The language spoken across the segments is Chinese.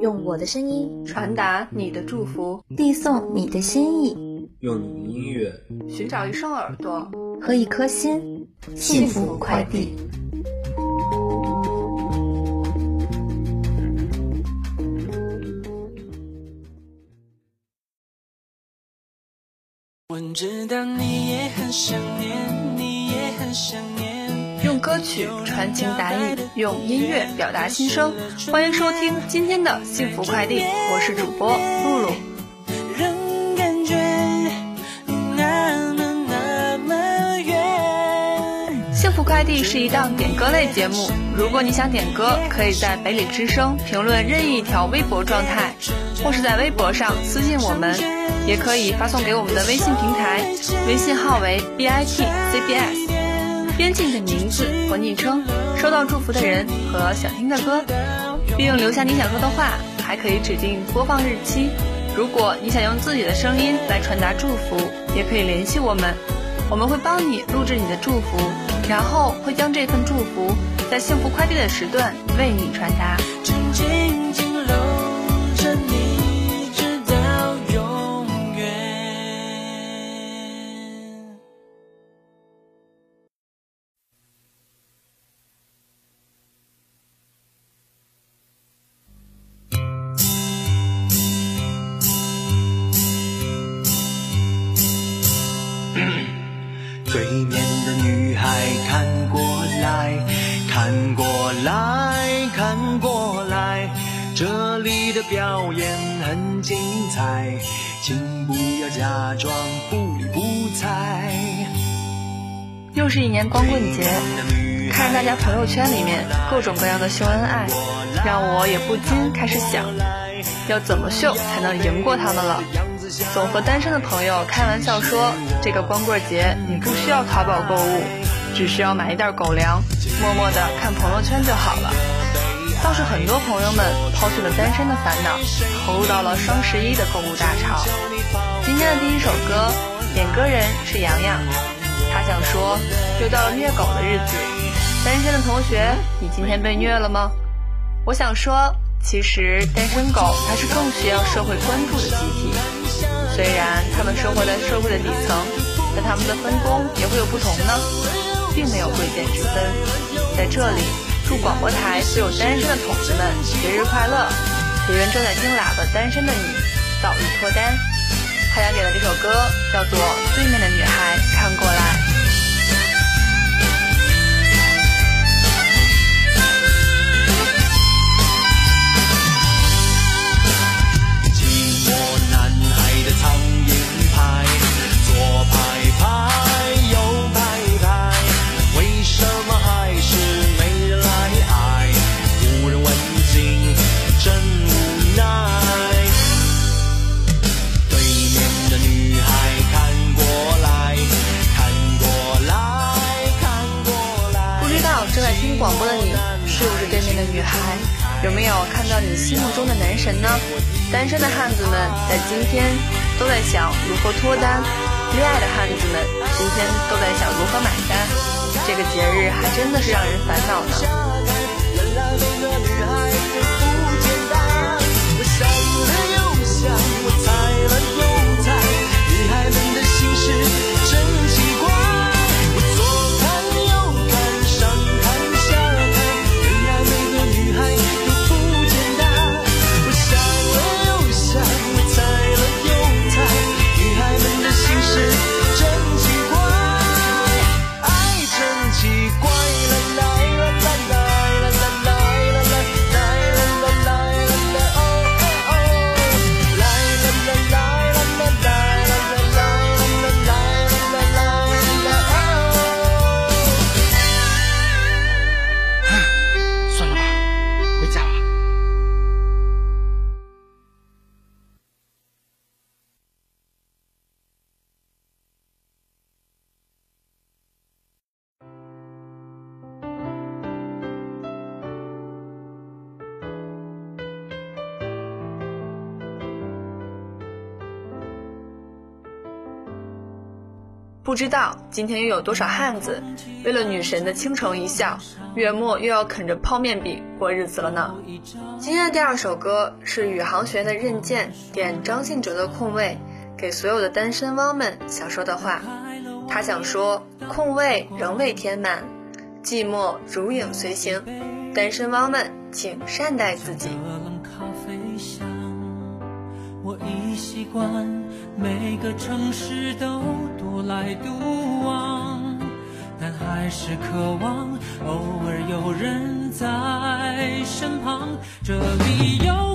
用我的声音传达你的祝福，递送你的心意，用你的音乐寻找一双耳朵。和一颗心，幸福快递。用歌曲传情达意，用音乐表达心声。欢迎收听今天的幸福快递，我是主播露露。幸福快递是一档点歌类节目，如果你想点歌，可以在北理之声评论任意一条微博状态，或是在微博上私信我们，也可以发送给我们的微信平台，微信号为 b i t c b s。编辑的名字或昵称，收到祝福的人和想听的歌，并留下你想说的话，还可以指定播放日期。如果你想用自己的声音来传达祝福，也可以联系我们，我们会帮你录制你的祝福，然后会将这份祝福在幸福快递的时段为你传达。彩，请不要假装不理不睬。又是一年光棍节，看着大家朋友圈里面各种各样的秀恩爱，让我也不禁开始想，要怎么秀才能赢过他们了。总和单身的朋友开玩笑说，这个光棍节你不需要淘宝购物，只需要买一袋狗粮，默默的看朋友圈就好了。倒是很多朋友们抛去了单身的烦恼，投入到了双十一的购物大潮。今天的第一首歌，点歌人是洋洋，他想说，又到了虐狗的日子，单身的同学，你今天被虐了吗？我想说，其实单身狗它是更需要社会关注的集体。虽然他们生活在社会的底层，但他们的分工也会有不同呢，并没有贵贱之分。在这里，祝广播台所有单身的同志们节日快乐！也愿正在听喇叭单身的你早日脱单。他想点的这首歌叫做《对面的女孩看过来》。不知道今天又有多少汉子为了女神的倾城一笑，月末又要啃着泡面饼过日子了呢？今天的第二首歌是宇航学院的任剑点张信哲的《空位》，给所有的单身汪们想说的话。他想说，空位仍未填满，寂寞如影随形，单身汪们请善待自己。我已习惯每个城市都独来独往，但还是渴望偶尔有人在身旁。这里有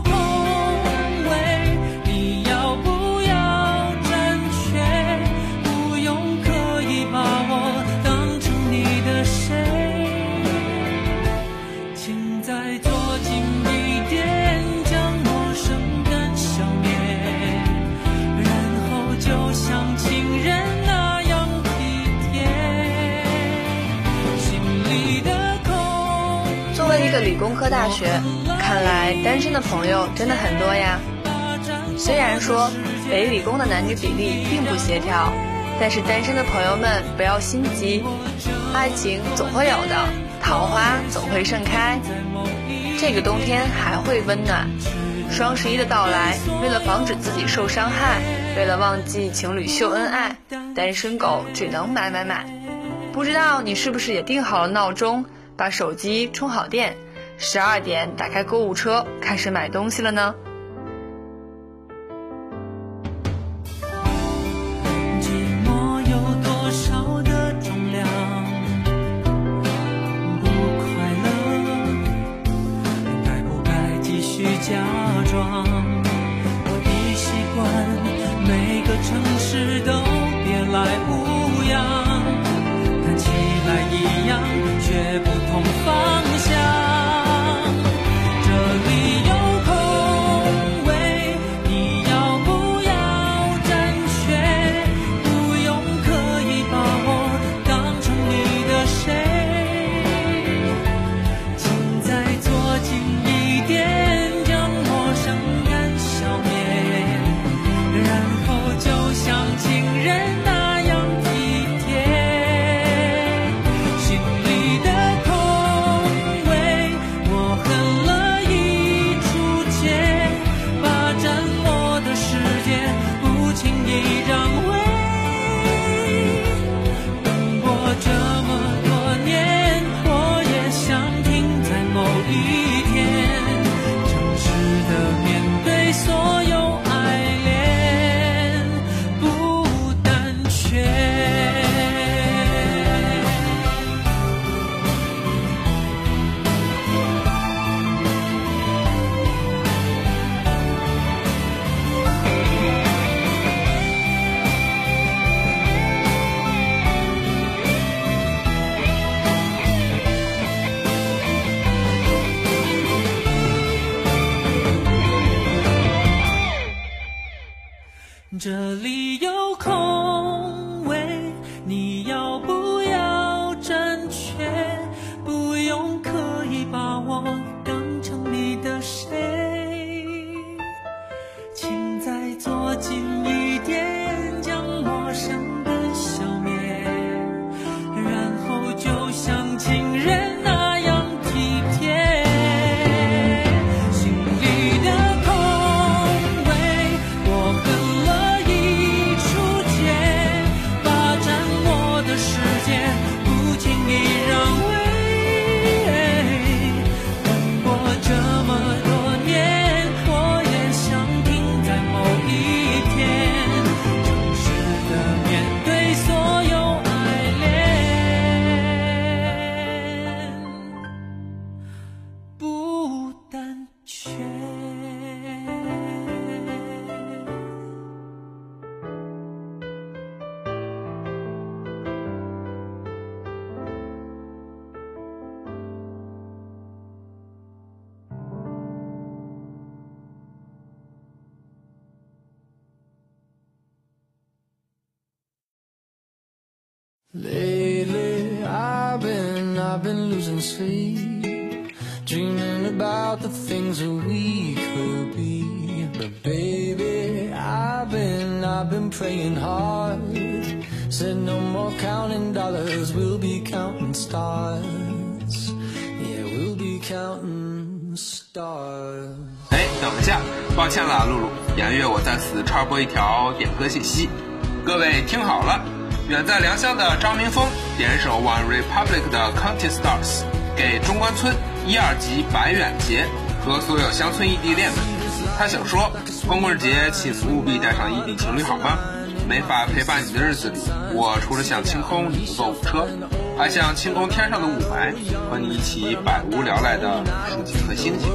工科大学，看来单身的朋友真的很多呀。虽然说北理工的男女比例并不协调，但是单身的朋友们不要心急，爱情总会有的，桃花总会盛开。这个冬天还会温暖。双十一的到来，为了防止自己受伤害，为了忘记情侣秀恩爱，单身狗只能买买买。不知道你是不是也定好了闹钟，把手机充好电，十二点打开购物车，开始买东西了呢？Free dreaming about the things that we could be. But baby, I've been, I've been praying hard, Said no more counting dollars, we'll be counting stars. Yeah, we'll be counting stars. 哎，等一下，抱歉了，露露，言月我在此插播一条点歌信息，各位听好了，远在良乡的张明峰点一首 One Republic 的 Counting Stars 给中关村一二级白远杰和所有乡村异地恋们，他想说，光棍节请务必带上异地情侣好吗？没法陪伴你的日子里，我除了想清空你的购物车，还想清空天上的雾霾，和你一起百无聊赖的数几颗星星。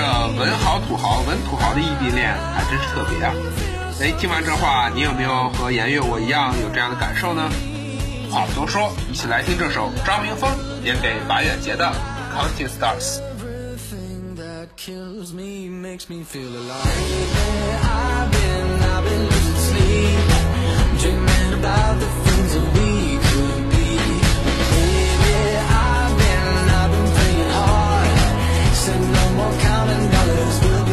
这文豪土豪文土豪的异地恋还真是特别啊！哎，听完这话，你有没有和颜悦我一样有这样的感受呢？话不多说，一起来听这首张明峰点给白远杰的《Counting Stars》。Everything that kills me makes me feel alive. I've been, I've been losing sleep, dreaming about the things that we Cause we'll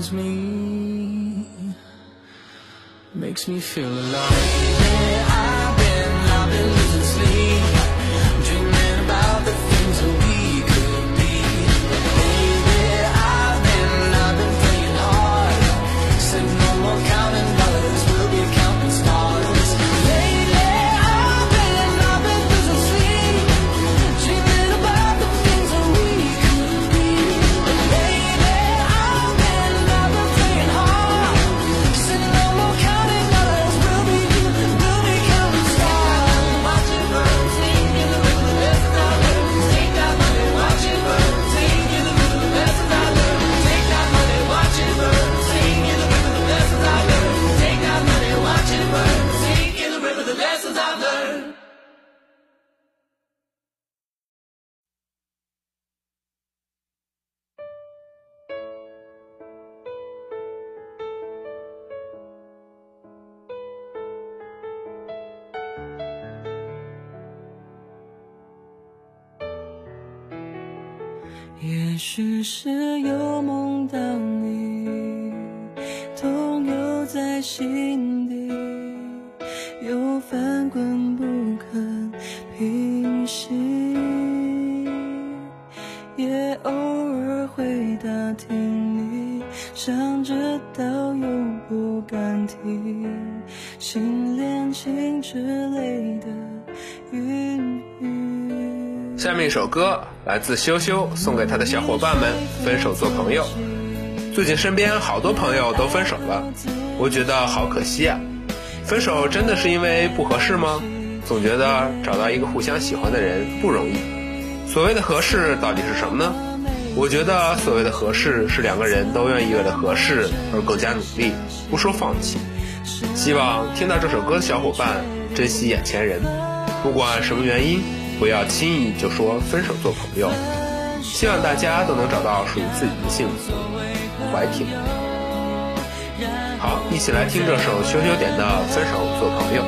kills me makes me feel alive. Yeah, 只是又梦到你，痛又在心底，又翻滚不肯平息。也偶尔会打听你，想知道又不敢提，心连情之类的云雨。下面一首歌来自羞羞，送给他的小伙伴们。分手做朋友。最近身边好多朋友都分手了，我觉得好可惜啊。分手真的是因为不合适吗？总觉得找到一个互相喜欢的人不容易。所谓的合适到底是什么呢？我觉得所谓的合适是两个人都愿意为了合适而更加努力，不说放弃。希望听到这首歌的小伙伴珍惜眼前人，不管什么原因，不要轻易就说分手做朋友。希望大家都能找到属于自己的幸福。怀挺。好，一起来听这首羞羞点的《分手做朋友》。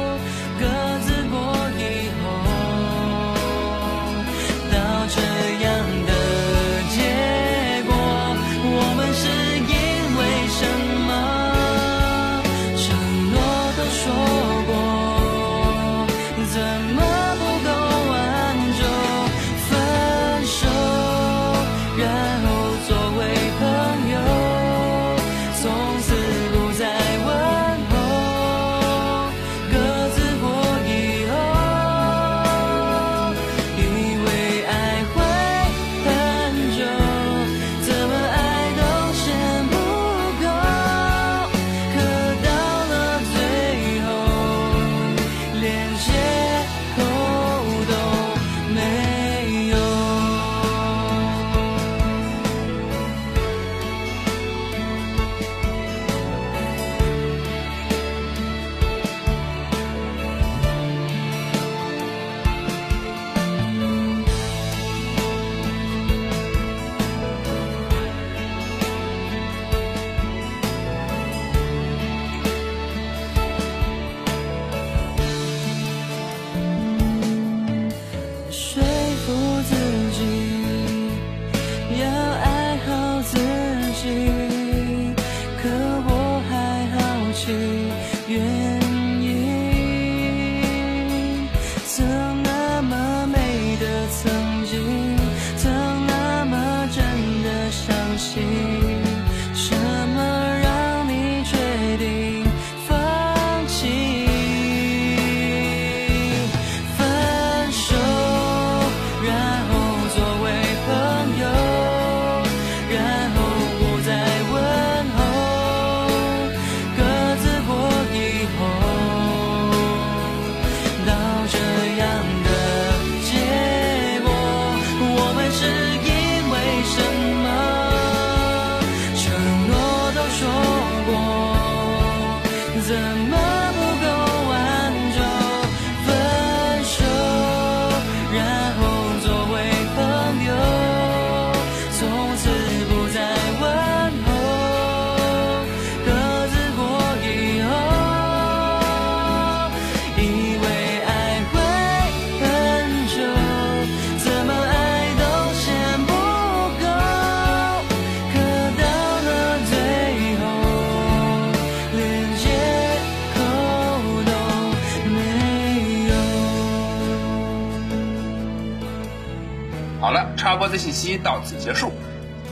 了，插播的信息到此结束，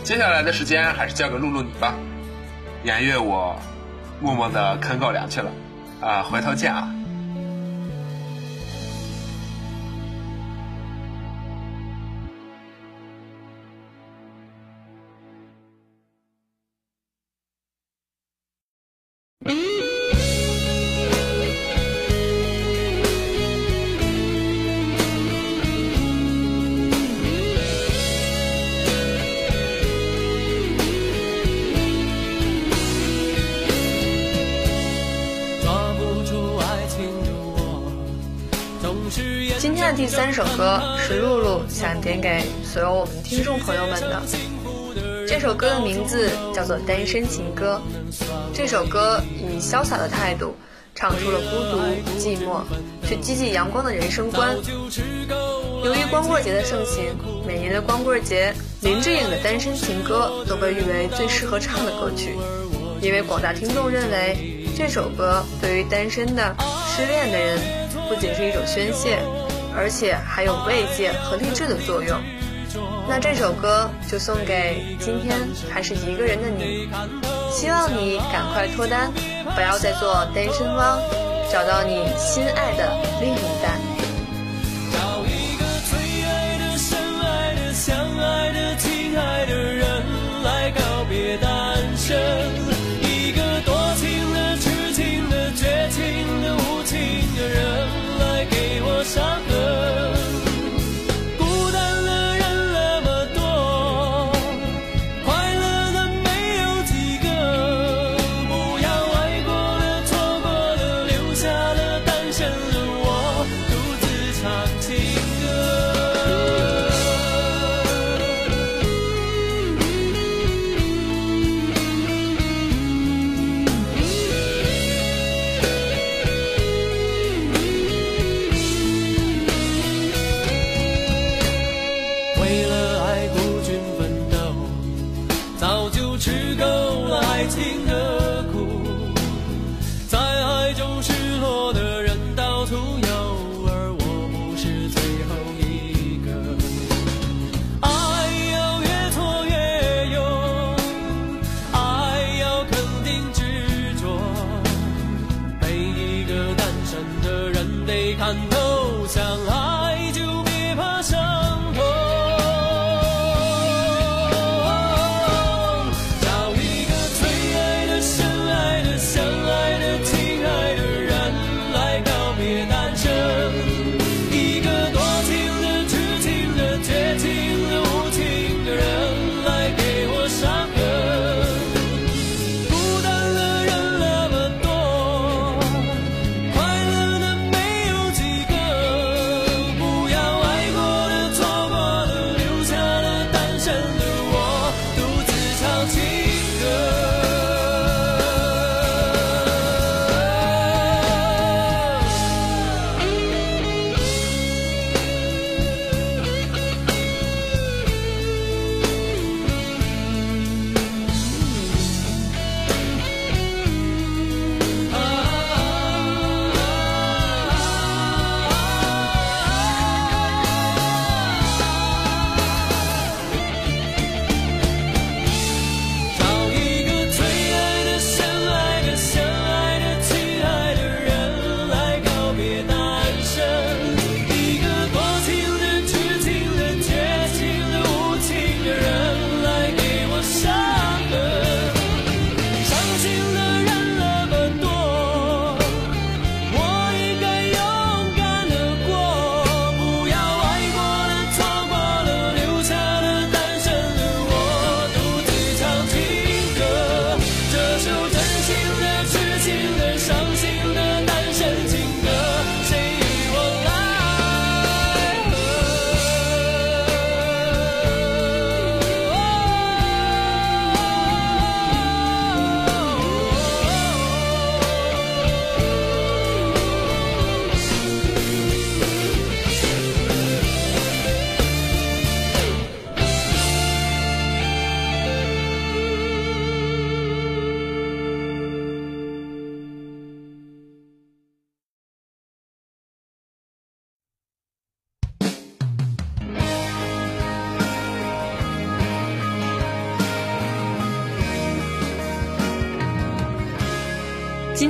接下来的时间还是交给露露你吧。颜悦我默默的啃狗粮去了，啊，回头见啊。抓第三首歌是露露想点给所有我们听众朋友们的。这首歌的名字叫做《单身情歌》。这首歌以潇洒的态度唱出了孤独、寂寞却积极阳光的人生观。由于光棍节的盛行，每年的光棍节，林志颖的《单身情歌》都被誉为最适合唱的歌曲，因为广大听众认为这首歌对于单身的、失恋的人不仅是一种宣泄，而且还有慰藉和励志的作用。那这首歌就送给今天还是一个人的你，希望你赶快脱单，不要再做单身汪，找到你心爱的另一半。找一个最爱的、深爱的、相爱的、亲爱的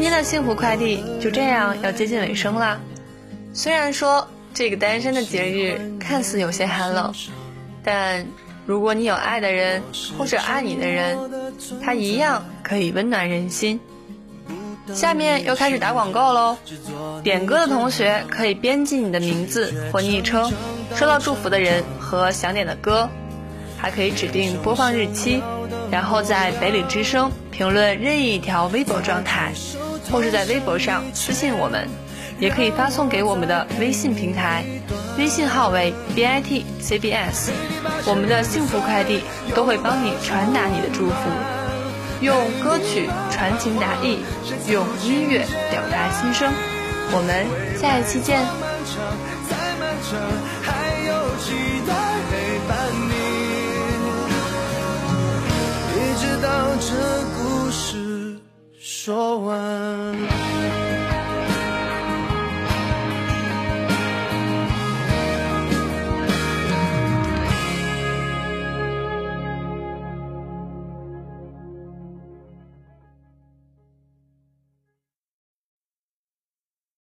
今天的幸福快递就这样要接近尾声啦。虽然说这个单身的节日看似有些寒冷，但如果你有爱的人或者爱你的人，他一样可以温暖人心。下面又开始打广告喽！点歌的同学可以编辑你的名字或昵称，收到祝福的人和想点的歌，还可以指定播放日期，然后在北里之声评论任意一条微博状态，或是在微博上私信我们也可以发送给我们的微信平台微信号为 b i t c b s，我们的幸福快递都会帮你传达你的祝福用歌曲传情达意用音乐表达心声。我们下一期见。还有期待陪伴你一直到这说完。